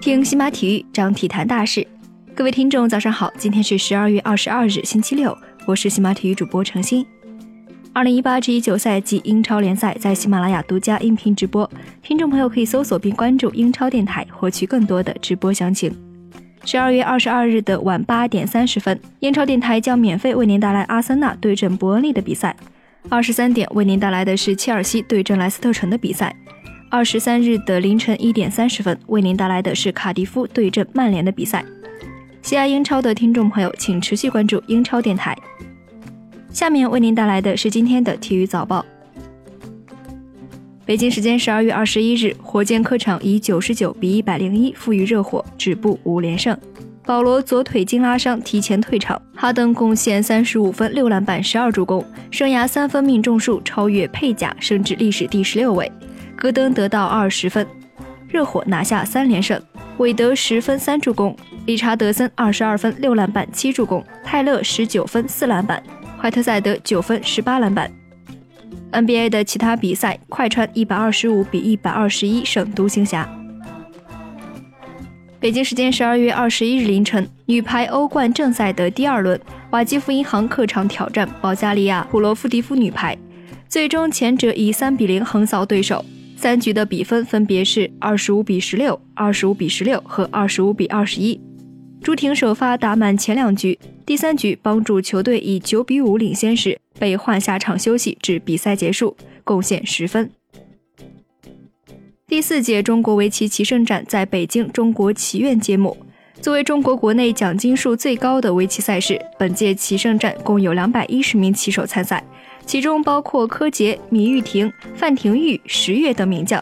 听喜马体育，张体坛大事。各位听众，早上好，今天是十二月二十二日，星期六，我是喜马体育主播程鑫。二零一八至一九赛季英超联赛在喜马拉雅独家音频直播，听众朋友可以搜索并关注英超电台，获取更多的直播详情。十二月二十二日的晚八点三十分，英超电台将免费为您带来阿森纳对阵伯恩利的比赛。二十三点为您带来的是切尔西对阵莱斯特城的比赛。二十三日的凌晨一点三十分，为您带来的是卡迪夫对阵曼联的比赛。喜爱英超的听众朋友，请持续关注英超电台。下面为您带来的是今天的体育早报。北京时间十二月二十一日，火箭客场以九十九比一百零一负于热火，止步五连胜。保罗左腿筋拉伤，提前退场。哈登贡献三十五分、六篮板、十二助攻，生涯三分命中数超越佩贾，升至历史第十六位。戈登得到二十分。热火拿下三连胜。韦德十分三助攻，理查德森二十二分、六篮板、七助攻，泰勒十九分、四篮板，怀特塞德九分、十八篮板。NBA 的其他比赛，快船一百二十五比一百二十一胜独行侠。北京时间十二月二十一日凌晨，女排欧冠正赛的第二轮，瓦基弗银行客场挑战保加利亚普罗夫迪夫女排，最终前者以三比零横扫对手，三局的比分分别是二十五比十六、二十五比十六和二十五比二十一。朱婷首发打满前两局，第三局帮助球队以九比五领先时。被换下场休息至比赛结束，贡献十分。第四届中国围棋棋圣战在北京中国棋院揭幕。作为中国国内奖金数最高的围棋赛事，本届棋圣战共有两百一十名棋手参赛，其中包括柯洁、米玉婷、范廷钰、石跃等名将。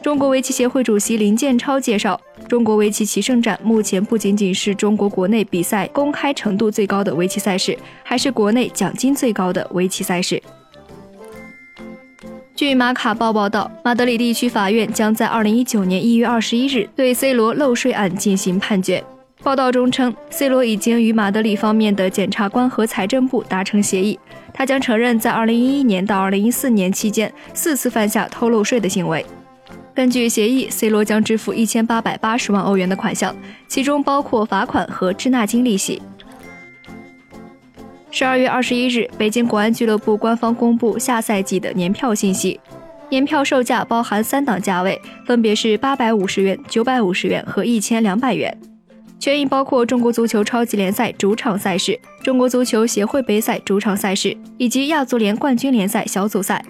中国围棋协会主席林建超介绍，中国围棋棋圣战目前不仅仅是中国国内比赛公开程度最高的围棋赛事，还是国内奖金最高的围棋赛事。据马卡报报道，马德里地区法院将在二零一九年一月二十一日对 C 罗漏税案进行判决。报道中称，C 罗已经与马德里方面的检察官和财政部达成协议，他将承认在二零一一年到二零一四年期间四次犯下偷漏税的行为。根据协议，C 罗将支付一千八百八十万欧元的款项，其中包括罚款和滞纳金利息。十二月二十一日，北京国安俱乐部官方公布下赛季的年票信息，年票售价包含三档价位，分别是八百五十元、九百五十元和一千两百元，权益包括中国足球超级联赛主场赛事、中国足球协会杯赛主场赛事以及亚足联冠军联赛小组赛。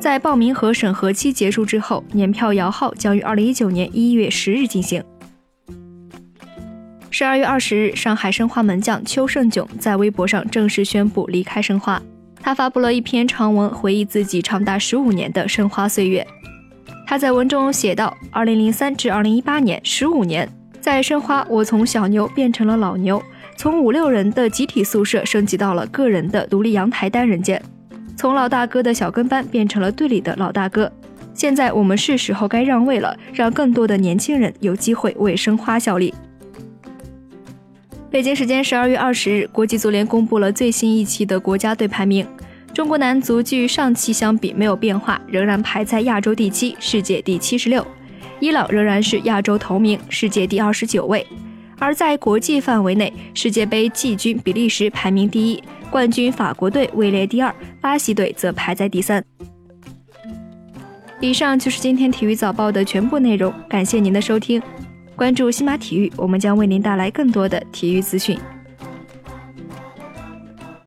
在报名和审核期结束之后，年票摇号将于二零一九年一月十日进行。十二月二十日，上海申花门将邱胜炯在微博上正式宣布离开申花。他发布了一篇长文，回忆自己长达十五年的申花岁月。他在文中写道：“二零零三至二零一八年，十五年，在申花，我从小牛变成了老牛，从五六人的集体宿舍升级到了个人的独立阳台单人间。”从老大哥的小跟班变成了队里的老大哥，现在我们是时候该让位了，让更多的年轻人有机会为申花效力。北京时间十二月二十日，国际足联公布了最新一期的国家队排名，中国男足距上期相比没有变化，仍然排在亚洲第七，世界第七十六；伊朗仍然是亚洲头名，世界第二十九位。而在国际范围内，世界杯季军比利时排名第一。冠军法国队位列第二，巴西队则排在第三。以上就是今天体育早报的全部内容，感谢您的收听。关注新马体育，我们将为您带来更多的体育资讯。